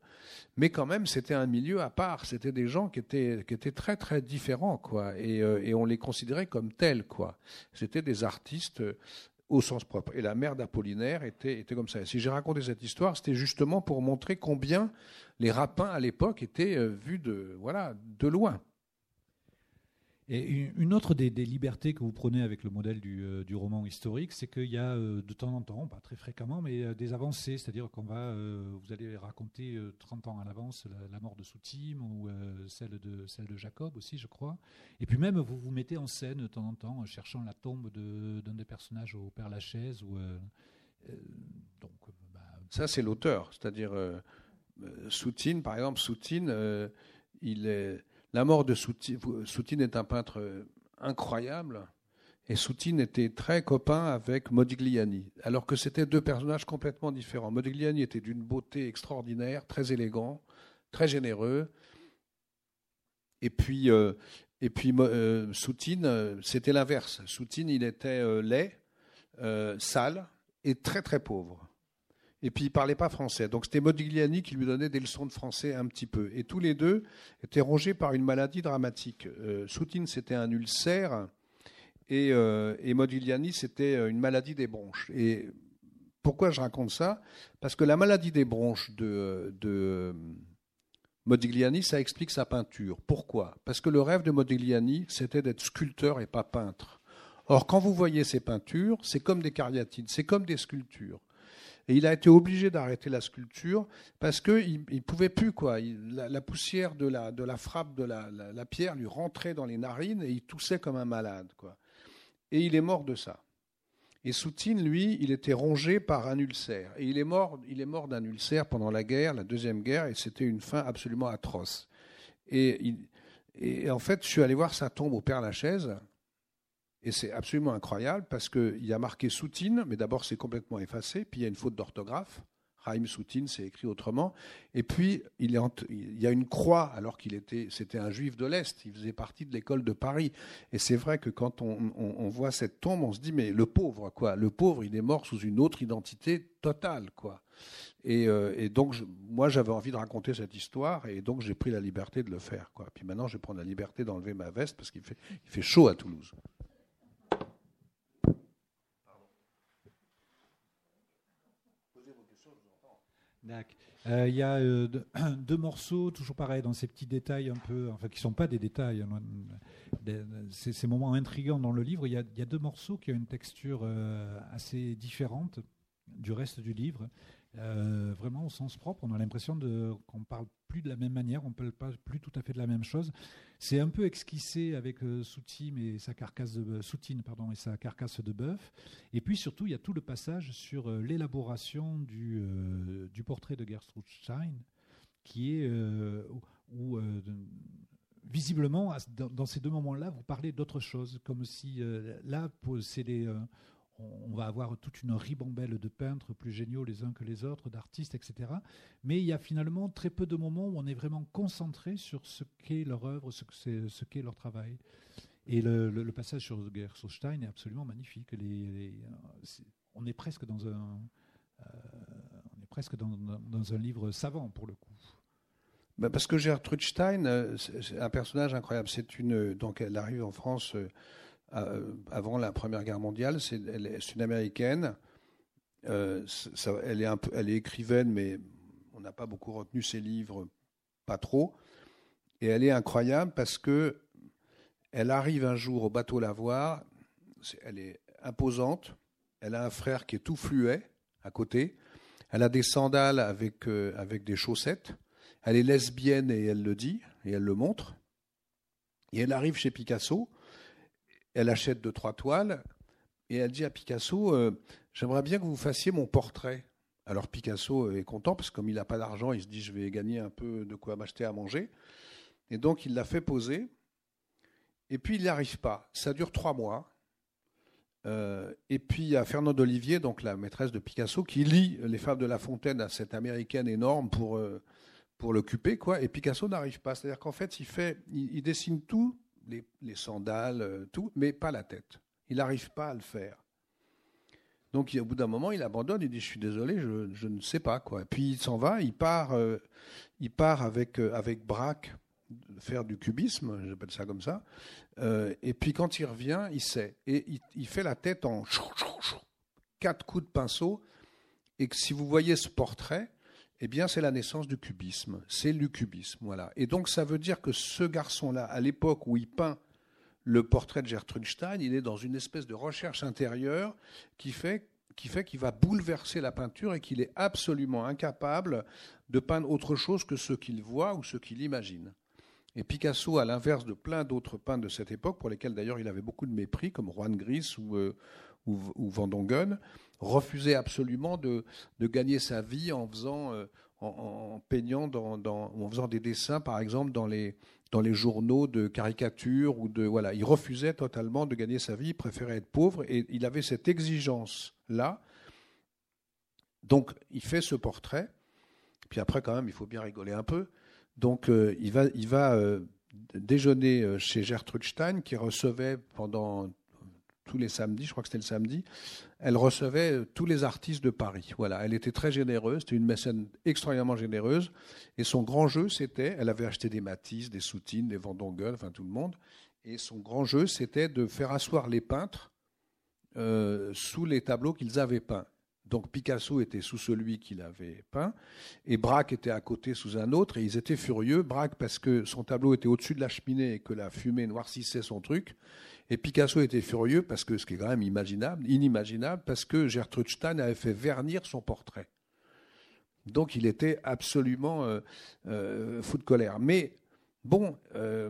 mais quand même c'était un milieu à part, c'était des gens qui étaient, très très différents, quoi, et, euh, et on les considérait comme tels, quoi. C'était des artistes au sens propre. Et la mère d'Apollinaire était, comme ça. Et si j'ai raconté cette histoire, c'était justement pour montrer combien les rapins à l'époque étaient euh, vus de, voilà, de loin. Et une autre des, libertés que vous prenez avec le modèle du, euh, roman historique, c'est qu'il y a euh, de temps en temps, pas très fréquemment, mais des avancées. C'est-à-dire qu'on va, vous allez raconter 30 ans à l'avance la, mort de Soutime ou celle de celle de Jacob aussi, je crois. Et puis même vous vous mettez en scène de temps en temps, cherchant la tombe d'un des personnages au Père Lachaise. Donc, bah, ça c'est l'auteur, c'est-à-dire euh, Soutine, par exemple, Soutine, euh, il est, la mort de Soutine, est un peintre euh, incroyable. Et Soutine était très copain avec Modigliani, alors que c'était deux personnages complètement différents. Modigliani était d'une beauté extraordinaire, très élégant, très généreux. Et puis, et puis Soutine, c'était l'inverse. Soutine, il était laid, sale et très très pauvre. Et puis il parlait pas français. Donc c'était Modigliani qui lui donnait des leçons de français un petit peu. Et tous les deux étaient rongés par une maladie dramatique. Euh, Soutine, c'était un ulcère. Et, euh, Modigliani, c'était euh, une maladie des bronches. Et pourquoi je raconte ça? Parce que la maladie des bronches de, de Modigliani, ça explique sa peinture. Pourquoi? Parce que le rêve de Modigliani, c'était d'être sculpteur et pas peintre. Or, quand vous voyez ces peintures, c'est comme des cariatides, c'est comme des sculptures. Et il a été obligé d'arrêter la sculpture parce qu'il ne pouvait plus. Quoi. la, poussière de la, de la frappe de la, la, pierre lui rentrait dans les narines et il toussait comme un malade. Quoi. Et il est mort de ça. Et Soutine, lui, il était rongé par un ulcère. Et il est mort, il est mort d'un ulcère pendant la guerre, la Deuxième Guerre, et c'était une fin absolument atroce. Et, et, en fait, je suis allé voir sa tombe au Père Lachaise, Et c'est absolument incroyable parce qu'il y a marqué Soutine, mais d'abord c'est complètement effacé, puis il y a une faute d'orthographe. Raïm Soutine, c'est écrit autrement. Et puis, il, y a une croix, alors qu'il était, c'était un juif de l'Est, il faisait partie de l'école de Paris. Et c'est vrai que quand on, voit cette tombe, on se dit, mais le pauvre, quoi, le pauvre, il est mort sous une autre identité totale, quoi. Et, euh, donc, moi, j'avais envie de raconter cette histoire, et donc j'ai pris la liberté de le faire, quoi. Puis maintenant, je vais prendre la liberté d'enlever ma veste parce qu'il fait, il fait chaud à Toulouse. Euh, il y a euh, [clears throat] deux, morceaux, toujours pareil, dans ces petits détails un peu, enfin qui sont pas des détails, hein, ces, moments intrigants dans le livre. Il y, a, deux morceaux qui ont une texture euh, assez différente du reste du livre. Euh, vraiment au sens propre. On a l'impression qu'on parle plus de la même manière, on ne parle pas plus tout à fait de la même chose. C'est un peu esquissé avec euh, Soutine et sa carcasse de Soutine pardon et sa carcasse de bœuf. Et puis surtout, il y a tout le passage sur euh, l'élaboration du, portrait de Gertrude Stein, qui est où, visiblement dans, ces deux moments-là, vous parlez d'autre chose, comme si là, c'est des on va avoir toute une ribambelle de peintres plus géniaux les uns que les autres, d'artistes, etc. Mais il y a finalement très peu de moments où on est vraiment concentré sur ce qu'est leur œuvre, ce qu'est leur travail. Et le, passage sur Gersostein est absolument magnifique. on est presque dans un, euh, on est presque dans, un livre savant pour le coup. Ben, parce que Gertrude Stein, euh, c'est un personnage incroyable. C'est une, donc elle arrive en France. Euh, avant la Première Guerre mondiale. C'est une américaine. Euh, elle, est un peu, elle est écrivaine, mais on n'a pas beaucoup retenu ses livres, pas trop. Et elle est incroyable parce que elle arrive un jour au bateau Lavoir. Elle est imposante. Elle a un frère qui est tout fluet à côté. Elle a des sandales avec, euh, avec des chaussettes. Elle est lesbienne et elle le dit, et elle le montre. Et elle arrive chez Picasso elle achète deux, trois toiles et elle dit à Picasso euh, J'aimerais bien que vous fassiez mon portrait. Alors Picasso est content parce que comme il n'a pas d'argent, il se dit Je vais gagner un peu de quoi m'acheter à manger. Et donc il l'a fait poser. Et puis il n'y arrive pas. Ça dure trois mois. Euh, et puis il y a Fernand Olivier, donc la maîtresse de Picasso, qui lit Les Fables de La Fontaine à cette américaine énorme pour, euh, pour l'occuper, quoi. Et Picasso n'arrive pas. C'est-à-dire qu'en fait, il fait, il dessine tout les, sandales, euh, tout, mais pas la tête. Il n'arrive pas à le faire. Donc au bout d'un moment, il abandonne, il dit je suis désolé, je, ne sais pas quoi. Et puis il s'en va, il part, euh, il part avec euh, avec Braque faire du cubisme, j'appelle ça comme ça. et puis quand il revient, il sait et il, il fait la tête en quatre coups de pinceau. Et que si vous voyez ce portrait, eh bien, c'est la naissance du cubisme. C'est le cubisme, voilà. Et donc, ça veut dire que ce garçon-là, à l'époque où il peint le portrait de Gertrude Stein, il est dans une espèce de recherche intérieure qui fait qui fait qu'il va bouleverser la peinture et qu'il est absolument incapable de peindre autre chose que ce qu'il voit ou ce qu'il imagine. Et Picasso, à l'inverse de plein d'autres peintres de cette époque, pour lesquels d'ailleurs il avait beaucoup de mépris, comme Juan Gris ou, euh, ou, Van Dongen, refusait absolument de, gagner sa vie en faisant, euh, en, peignant, dans, en faisant des dessins, par exemple, dans les, dans les journaux de caricature ou de voilà, il refusait totalement de gagner sa vie, il préférait être pauvre et il avait cette exigence là. Donc il fait ce portrait. Puis après quand même, il faut bien rigoler un peu. Donc euh, il va, il va euh, déjeuner chez Gertrude Stein qui recevait pendant tous les samedis, je crois que c'était le samedi, elle recevait euh, tous les artistes de Paris. Voilà, elle était très généreuse, c'était une mécène extrêmement généreuse. Et son grand jeu, c'était, elle avait acheté des Matisse, des Soutines, des Vendongueul, enfin tout le monde. Et son grand jeu, c'était de faire asseoir les peintres euh, sous les tableaux qu'ils avaient peints. Donc Picasso était sous celui qu'il avait peint, et Braque était à côté sous un autre, et ils étaient furieux. Braque parce que son tableau était au-dessus de la cheminée et que la fumée noircissait son truc, et Picasso était furieux parce que, ce qui est quand même imaginable, inimaginable, parce que Gertrude Stein avait fait vernir son portrait. Donc il était absolument euh, euh, fou de colère. Mais bon, euh,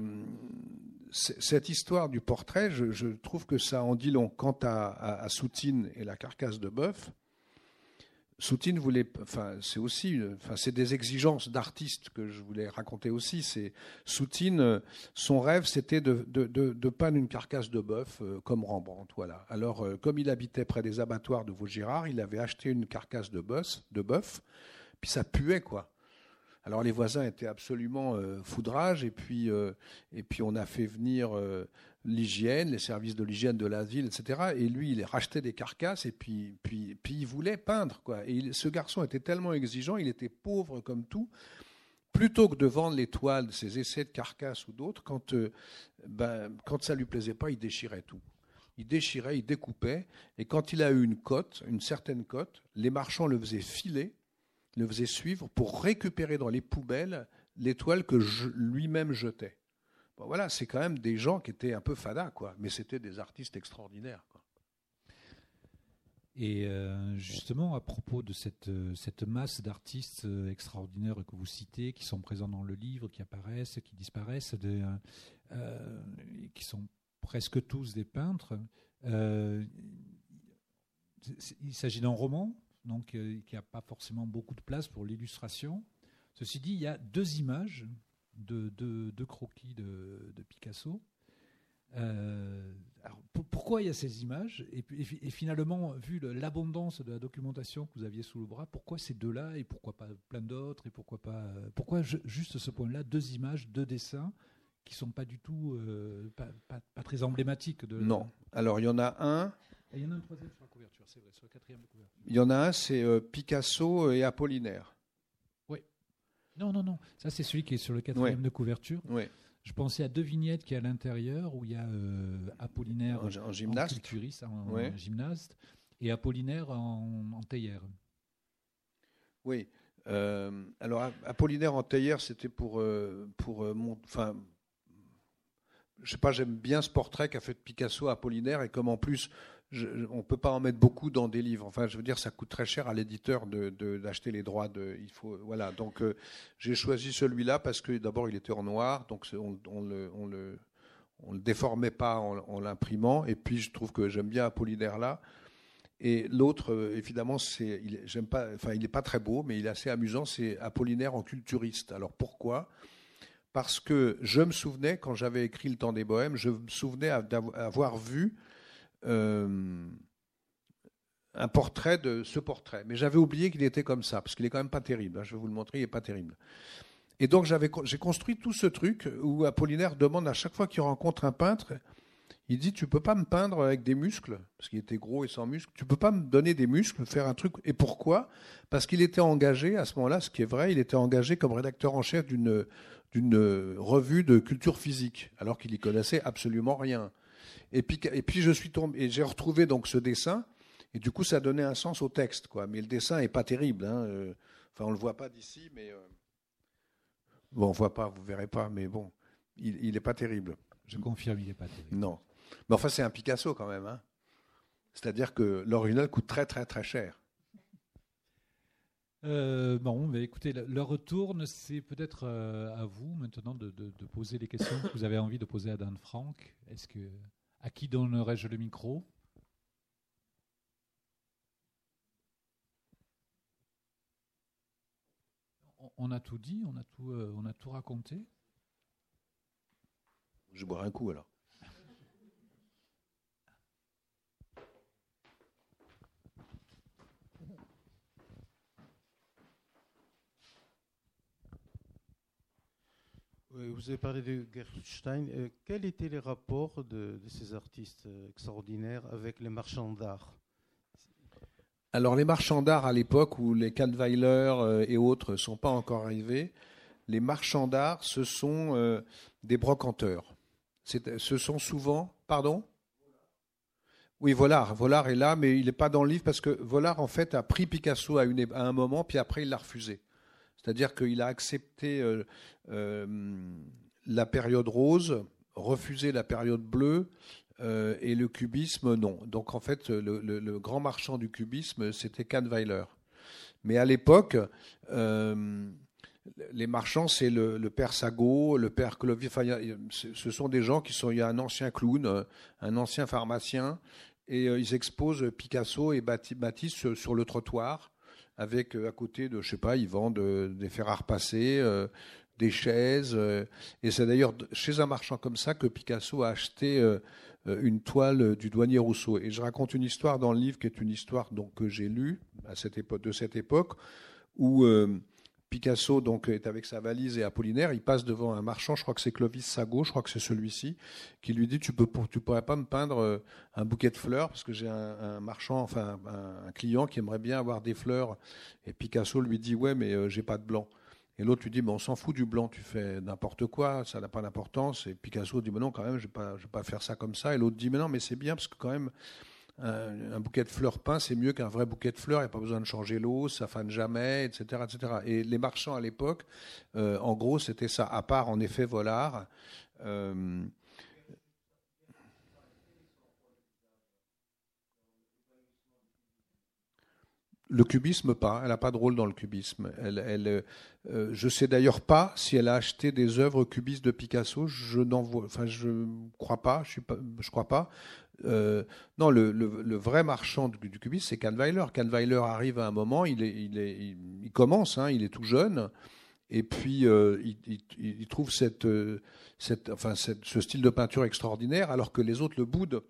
cette histoire du portrait, je, trouve que ça en dit long. Quant à, à, Soutine et la carcasse de bœuf, Soutine voulait, enfin, c'est aussi, enfin, c'est des exigences d'artistes que je voulais raconter aussi. C'est Soutine, son rêve, c'était de, de, peindre une carcasse de bœuf comme Rembrandt, voilà. Alors, comme il habitait près des abattoirs de Vaugirard, il avait acheté une carcasse de bœuf, de bœuf, puis ça puait quoi. Alors les voisins étaient absolument euh, foudrage et puis euh, et puis on a fait venir euh, l'hygiène, les services de l'hygiène de la ville, etc. Et lui, il rachetait des carcasses et puis puis puis il voulait peindre quoi. Et ce garçon était tellement exigeant, il était pauvre comme tout. Plutôt que de vendre les toiles, ses essais de carcasses ou d'autres, quand ben, quand ça lui plaisait pas, il déchirait tout il déchirait, il découpait, et quand il a eu une cote, une certaine cote, les marchands le faisaient filer le faisait suivre pour récupérer dans les poubelles l'étoile que lui-même jetait. Bon, voilà, c'est quand même des gens qui étaient un peu fadas, quoi, mais c'était des artistes extraordinaires. Et euh, justement, à propos de cette, euh, masse d'artistes euh, extraordinaires que vous citez, qui sont présents dans le livre, qui apparaissent, qui disparaissent, qui sont presque tous des peintres, il s'agit d'un roman donc qui n'a pas forcément beaucoup de place pour l'illustration. Ceci dit, il y a deux images de deux croquis de, Picasso. Euh, pourquoi il y a ces images? Et, finalement, vu l'abondance de la documentation que vous aviez sous le bras, pourquoi ces deux-là? Et pourquoi pas plein d'autres? Et pourquoi pas pourquoi juste ce point-là, deux images, deux dessins qui sont pas du tout euh, pas, très emblématiques de. Non. Alors il y en a un il y en a un troisième sur la couverture, c'est vrai, sur la quatrième de couverture. Il y en a un, c'est euh, Picasso et Apollinaire. Non, non, non. Ça, c'est celui qui est sur le quatrième de couverture. Oui. Je pensais à deux vignettes qui est à l'intérieur où il y a euh, Apollinaire en, gymnaste, en, gymnaste, et Apollinaire en, théière. Oui. Euh, alors Apollinaire en théière, c'était pour pour mon, enfin, je sais pas, j'aime bien ce portrait qu'a fait Picasso à Apollinaire et comme en plus on ne peut pas en mettre beaucoup dans des livres. Enfin, je veux dire, ça coûte très cher à l'éditeur d'acheter de, les droits. De, il faut, voilà. Donc, euh, j'ai choisi celui-là parce que d'abord, il était en noir, donc on, on le, on le, on le déformait pas en, l'imprimant. Et puis, je trouve que j'aime bien Apollinaire là. Et l'autre, euh, évidemment, c'est, j'aime pas, enfin, il n'est pas très beau, mais il est assez amusant. C'est Apollinaire en culturiste. Alors pourquoi? Parce que je me souvenais, quand j'avais écrit Le Temps des Bohèmes, je me souvenais d'avoir vu euh, un portrait de ce portrait. Mais j'avais oublié qu'il était comme ça, parce qu'il est quand même pas terrible. Hein, je vais vous le montrer, il n'est pas terrible. Et donc j'ai construit tout ce truc où Apollinaire demande à chaque fois qu'il rencontre un peintre, il dit tu peux pas me peindre avec des muscles parce qu'il était gros et sans muscles. Tu peux pas me donner des muscles, faire un truc. Et pourquoi? Parce qu'il était engagé à ce moment-là, ce qui est vrai, il était engagé comme rédacteur en chef d'une revue de culture physique, alors qu'il y connaissait absolument rien. Et puis, et puis je suis tombé, et j'ai retrouvé donc ce dessin, et du coup ça donnait un sens au texte, quoi. Mais le dessin est pas terrible, hein. Euh, enfin on le voit pas d'ici, mais euh, bon on voit pas, vous verrez pas, mais bon, il, il est pas terrible. Je confirme, il est pas terrible. Non, mais enfin c'est un Picasso quand même, hein. C'est-à-dire que l'original coûte très très très cher. Euh, bon, mais écoutez, le, retour, c'est peut-être à vous maintenant de, poser les questions que vous avez envie de poser à Dan Frank. Est-ce que à qui donnerais-je le micro? On a tout dit, on a tout, euh, on a tout raconté. Je bois un coup alors. Vous avez parlé de Gerstein. Euh, quels étaient les rapports de, ces artistes euh, extraordinaires avec les marchands d'art? Alors les marchands d'art à l'époque où les Kahnweiler euh, et autres ne sont pas encore arrivés, les marchands d'art, ce sont des brocanteurs. Ce sont souvent, pardon? Oui, Volard. Volard est là, mais il n'est pas dans le livre parce que Volard, en fait, a pris Picasso à, une, à un moment, puis après, il l'a refusé. C'est-à-dire qu'il a accepté euh, euh, la période rose, refusé la période bleue, euh, et le cubisme, non. Donc en fait, le, grand marchand du cubisme, c'était Kahnweiler. Mais à l'époque, les marchands, c'est le, père Sago, le père Clovis. ce sont des gens qui sont. Il y a un ancien clown, un ancien pharmacien, et ils exposent Picasso et Matisse sur le trottoir. Avec à côté de, je sais pas, ils vendent des fers à repasser, des chaises. et c'est d'ailleurs chez un marchand comme ça que Picasso a acheté une toile du douanier Rousseau. Et je raconte une histoire dans le livre qui est une histoire donc, que j'ai lue à cette époque, de cette époque où Picasso donc est avec sa valise et Apollinaire, il passe devant un marchand, je crois que c'est Clovis Sago, je crois que c'est celui-ci, qui lui dit tu peux pourrais pas me peindre euh, un bouquet de fleurs parce que j'ai un, marchand, enfin un, client qui aimerait bien avoir des fleurs. Et Picasso lui dit ouais mais euh, j'ai pas de blanc. Et l'autre lui dit, on s'en fout du blanc, tu fais n'importe quoi, ça n'a pas d'importance. Et Picasso dit, mais non, quand même, je ne vais, vais, pas faire ça comme ça. Et l'autre dit, mais non, mais c'est bien, parce que quand même, un, bouquet de fleurs peint, c'est mieux qu'un vrai bouquet de fleurs. Il n'y a pas besoin de changer l'eau, ça fane jamais, etc., etc. Et les marchands à l'époque, euh, en gros, c'était ça. À part, en effet, Volard. Euh, Le cubisme, pas. Elle n'a pas de rôle dans le cubisme. Elle, elle euh, je sais d'ailleurs pas si elle a acheté des œuvres cubistes de Picasso. Je n'en enfin, je crois pas. Je crois pas. Euh, non, le, vrai marchand du, cubisme, c'est Kahnweiler. Kahnweiler arrive à un moment, il, commence, hein, il est tout jeune, et puis euh, il, trouve ce style de peinture extraordinaire, alors que les autres le boudent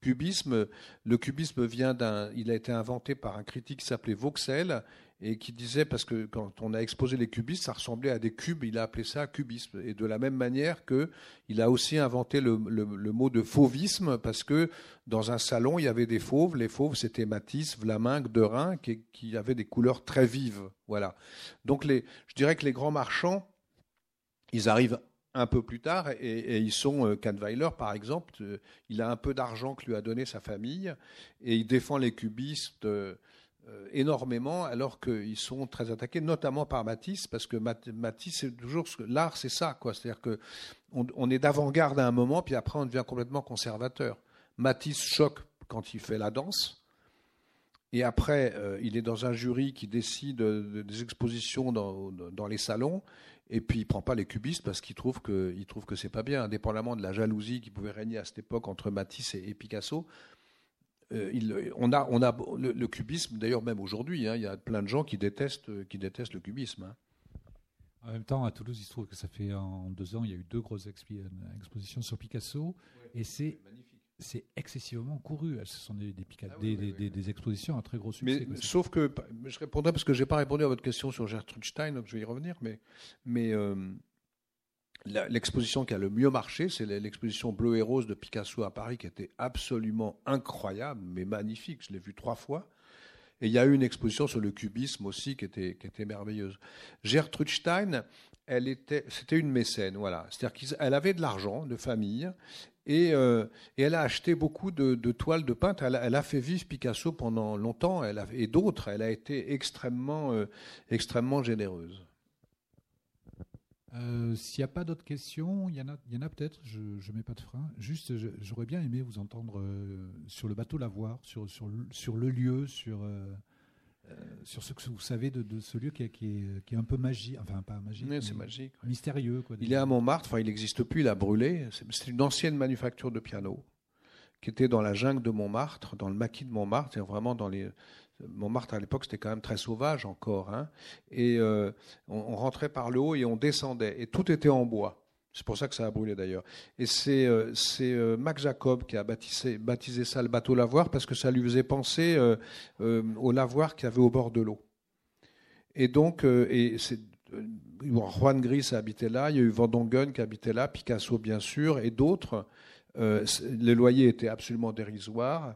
cubisme, le cubisme vient d'un, il a été inventé par un critique qui s'appelait Vauxel et qui disait parce que quand on a exposé les cubistes, ça ressemblait à des cubes, il a appelé ça cubisme. Et de la même manière que il a aussi inventé le, mot de fauvisme parce que dans un salon il y avait des fauves, les fauves c'était Matisse, Vlaminck, Derain qui, qui avaient des couleurs très vives, voilà. Donc les, je dirais que les grands marchands, ils arrivent un peu plus tard, et, ils sont, euh, Kahnweiler par exemple, euh, il a un peu d'argent que lui a donné sa famille, et il défend les cubistes euh, énormément, alors qu'ils sont très attaqués, notamment par Matisse, parce que Matisse, c'est toujours l'art, c'est ça, quoi. C'est-à-dire que on, est d'avant-garde à un moment, puis après on devient complètement conservateur. Matisse choque quand il fait la danse, et après, il est dans un jury qui décide des expositions dans les salons. Et puis il prend pas les cubistes parce qu'il trouve que il trouve que c'est pas bien, indépendamment de la jalousie qui pouvait régner à cette époque entre Matisse et, Picasso. Euh, il, on a, on a le, cubisme, d'ailleurs même aujourd'hui, hein, il y a plein de gens qui détestent, qui détestent le cubisme. Hein. En même temps, à Toulouse, il se trouve que ça fait en deux ans, il y a eu deux grosses expositions sur Picasso, et c'est c'est excessivement couru. Ce sont des, des, ah des, expositions à très gros succès. Mais, sauf que, je répondrai parce que je n'ai pas répondu à votre question sur Gertrude Stein, donc je vais y revenir, mais, mais euh, l'exposition qui a le mieux marché, c'est l'exposition Bleu et Rose de Picasso à Paris, qui était absolument incroyable, mais magnifique. Je l'ai vue trois fois. Et il y a eu une exposition sur le cubisme aussi qui était, qui était merveilleuse. Gertrude Stein, elle était, c'était une mécène, voilà. C'est-à-dire qu'elle avait de l'argent de famille euh, et, elle a acheté beaucoup de, toiles de peintre. Elle, a fait vivre Picasso pendant longtemps et d'autres. Elle a été extrêmement, euh, extrêmement généreuse. Euh, s'il n'y a pas d'autres questions, il y en a, peut-être, je ne mets pas de frein. Juste, j'aurais bien aimé vous entendre sur le bateau Lavoir, sur, sur, sur le lieu, sur, sur ce que vous savez de, ce lieu qui est, qui, est, un peu magique, enfin pas magique, c'est magique, mystérieux. il est à Montmartre, enfin il n'existe plus, il a brûlé. C'est une ancienne manufacture de piano qui était dans la jungle de Montmartre, dans le maquis de Montmartre, c'est vraiment dans les Montmartre à l'époque c'était quand même très sauvage encore, hein. et euh, on, rentrait par le haut et on descendait, et tout était en bois. C'est pour ça que ça a brûlé d'ailleurs. Et c'est euh, euh, Mac Jacob qui a baptisé, baptisé, ça le bateau lavoir parce que ça lui faisait penser euh, au lavoir qu'il y avait au bord de l'eau. Et donc, et Juan Gris a habité là, il y a eu Van Dongen qui habitait là, Picasso bien sûr, et d'autres. les loyers étaient absolument dérisoires.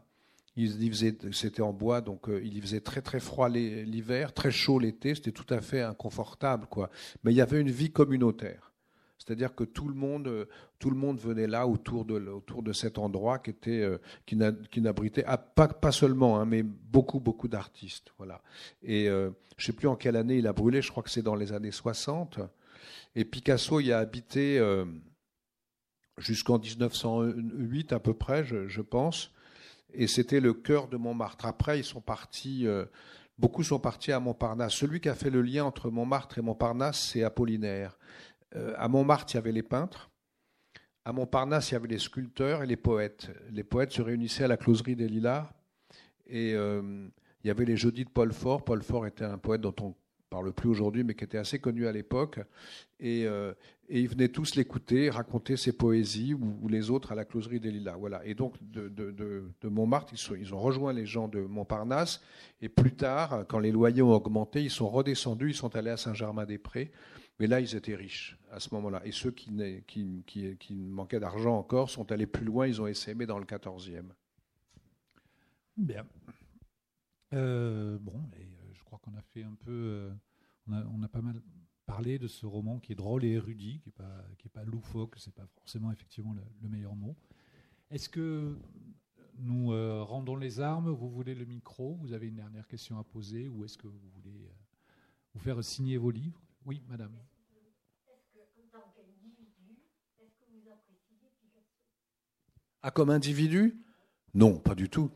C'était en bois, donc il y faisait très très froid l'hiver, très chaud l'été, c'était tout à fait inconfortable. quoi. Mais il y avait une vie communautaire. C'est-à-dire que tout le monde, euh, tout le monde venait là autour de, autour de cet endroit qui était, euh, qui n'abritait pas, pas seulement, hein, mais beaucoup, beaucoup d'artistes. Voilà. Et euh, je ne sais plus en quelle année il a brûlé. Je crois que c'est dans les années 60. Et Picasso y a habité jusqu'en 1908 à peu près, je, pense. Et c'était le cœur de Montmartre. Après, ils sont partis. Beaucoup sont partis à Montparnasse. Celui qui a fait le lien entre Montmartre et Montparnasse, c'est Apollinaire. Euh, à Montmartre, il y avait les peintres. À Montparnasse, il y avait les sculpteurs et les poètes. Les poètes se réunissaient à la closerie des Lilas. Et euh, Il y avait les Jeudis de Paul Fort. Paul Fort était un poète dont on parle plus aujourd'hui, mais qui était assez connu à l'époque. Et, euh, ils venaient tous l'écouter, raconter ses poésies, ou, les autres à la closerie des Lilas. Voilà. Et donc, de, Montmartre, ils, ils, ont rejoint les gens de Montparnasse. Et plus tard, quand les loyers ont augmenté, ils sont redescendus, ils sont allés à Saint-Germain-des-Prés. Mais là, ils étaient riches à ce moment-là. Et ceux qui, qui, qui, qui manquaient d'argent encore sont allés plus loin, ils ont essaimé dans le 14e. Bien. Euh, bon, et euh, je crois qu'on a fait un peu. Euh, on, a, pas mal parlé de ce roman qui est drôle et érudit, qui n'est pas, qui est pas loufoque, c'est pas forcément effectivement le, meilleur mot. Est-ce que nous rendons les armes? Vous voulez le micro? Vous avez une dernière question à poser? Ou est-ce que vous voulez vous faire signer vos livres? Oui, madame. Ah, comme individu? Non, pas du tout.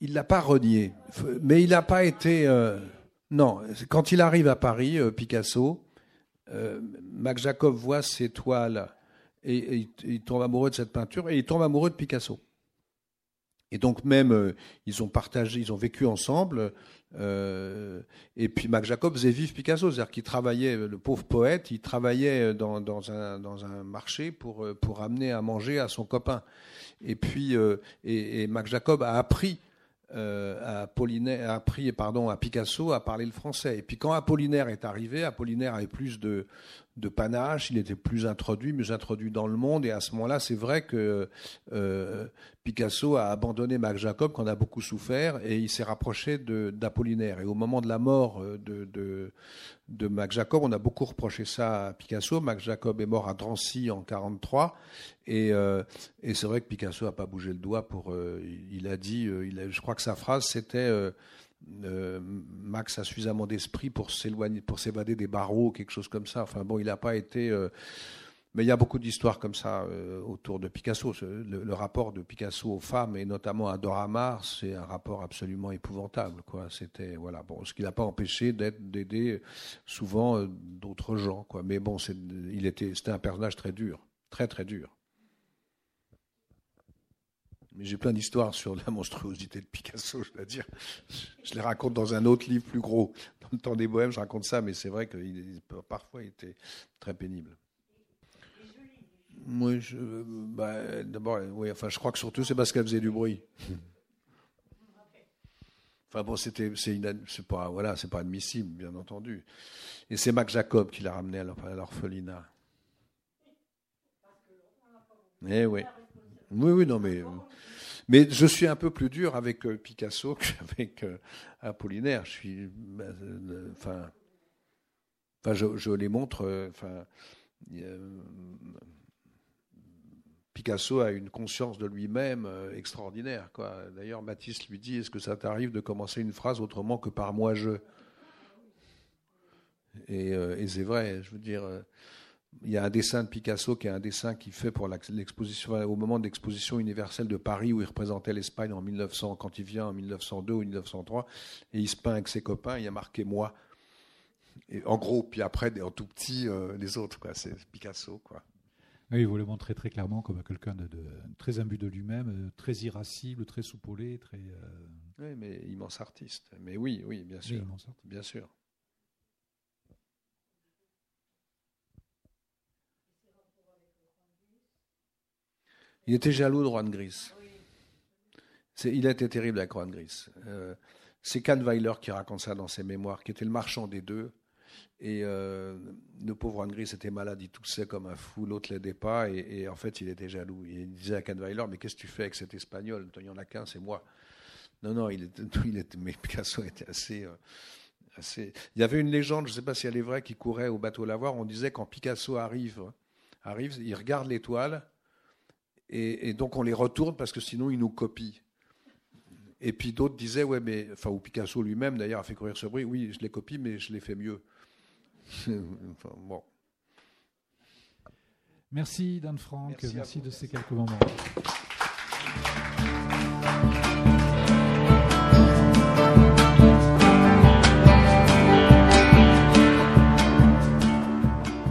il l'a pas renié, mais il n'a pas été. Euh, non, quand il arrive à Paris, euh, Picasso, euh, Max Jacob voit ses toiles et, il tombe amoureux de cette peinture et il tombe amoureux de Picasso. Et donc même, ils ont partagé, ils ont vécu ensemble. et puis Max Jacob faisait vivre Picasso, c'est-à-dire qu'il travaillait, le pauvre poète, il travaillait dans, un, marché pour, pour amener à manger à son copain. Et puis, et, et Max Jacob a appris euh, Apollinaire, a appris pardon, à Picasso à parler le français. Et puis quand Apollinaire est arrivé, Apollinaire avait plus de, de panache, il était plus introduit, mieux introduit dans le monde. Et à ce moment-là, c'est vrai que euh, Picasso a abandonné Max Jacob, qu'on a beaucoup souffert, et il s'est rapproché d'Apollinaire. Et au moment de la mort euh, de, de, Max Jacob, on a beaucoup reproché ça à Picasso. Max Jacob est mort à Drancy en 43, et, euh, et c'est vrai que Picasso n'a pas bougé le doigt pour. Il a dit, je crois que sa phrase c'était euh, Max a suffisamment d'esprit pour s'éloigner, pour s'évader des barreaux, quelque chose comme ça. Enfin bon, il n'a pas été. Euh, mais il y a beaucoup d'histoires comme ça euh, autour de Picasso. Le, rapport de Picasso aux femmes et notamment à Dora Maar, c'est un rapport absolument épouvantable. Quoi. C'était voilà. Bon, ce qui n'a pas empêché d'aider souvent d'autres gens. Quoi. Mais bon, il était, c'était un personnage très dur, très très dur. Mais j'ai plein d'histoires sur la monstruosité de Picasso, je dois dire. Je les raconte dans un autre livre plus gros. Dans le temps des bohèmes, je raconte ça, mais c'est vrai que parfois il était très pénible. Oui, bah, d'abord, oui, enfin, je crois que surtout c'est parce qu'elle faisait du bruit. Enfin bon, c'était, c'est, pas, voilà, c'est pas admissible, bien entendu. Et c'est Mac Jacob qui l'a ramené à l'orphelinat. Eh oui. Oui, oui, non, mais mais je suis un peu plus dur avec euh, Picasso [laughs] qu'avec euh, Apollinaire. Je suis, euh, enfin, enfin, je, les montre. Enfin, Picasso a une conscience de lui-même extraordinaire. D'ailleurs, Matisse lui dit Est-ce que ça t'arrive de commencer une phrase autrement que par moi je? Et, et c'est vrai. Je veux dire il y a un dessin de Picasso qui est un dessin qu'il fait pour l'exposition au moment de l'exposition universelle de Paris où il représentait l'Espagne en 1900 quand il vient en 1902 ou 1903 et il se peint avec ses copains il y a marqué moi et en gros puis après en tout petit euh, les autres quoi c'est Picasso quoi oui, il voulait montrer très clairement comme quelqu'un de, très imbu de lui-même, euh, très irascible, très soupolé, très. Euh, oui, mais immense artiste. Mais oui, oui, bien sûr. bien sûr. Il était jaloux de Juan Gris. Il été terrible avec Juan Gris. Euh, c'est Kahnweiler qui raconte ça dans ses mémoires, qui était le marchand des deux. Et euh, le pauvre Juan Gris était malade, il toussait comme un fou, l'autre l'aidait pas, et, en fait il était jaloux. il disait à Kahnweiler, mais qu'est-ce que tu fais avec cet espagnol? Il n'y en a qu'un, c'est moi. Non, non, était, [laughs] était, mais Picasso était assez, euh, assez... Il y avait une légende, je ne sais pas si elle est vraie, qui courait au bateau lavoir. On disait quand Picasso arrive, arrive il regarde l'étoile, et, donc on les retourne parce que sinon ils nous copient. Et puis d'autres disaient, ouais, mais, enfin, ou Picasso lui-même d'ailleurs a fait courir ce bruit, oui, je les copie, mais je les fais mieux. [laughs] bon. Merci Dan Franck, merci, merci de ces quelques moments.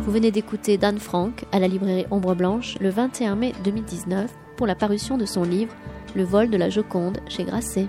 Vous venez d'écouter Dan Frank à la librairie Ombre Blanche le 21 mai 2019 pour la parution de son livre Le vol de la Joconde chez Grasset.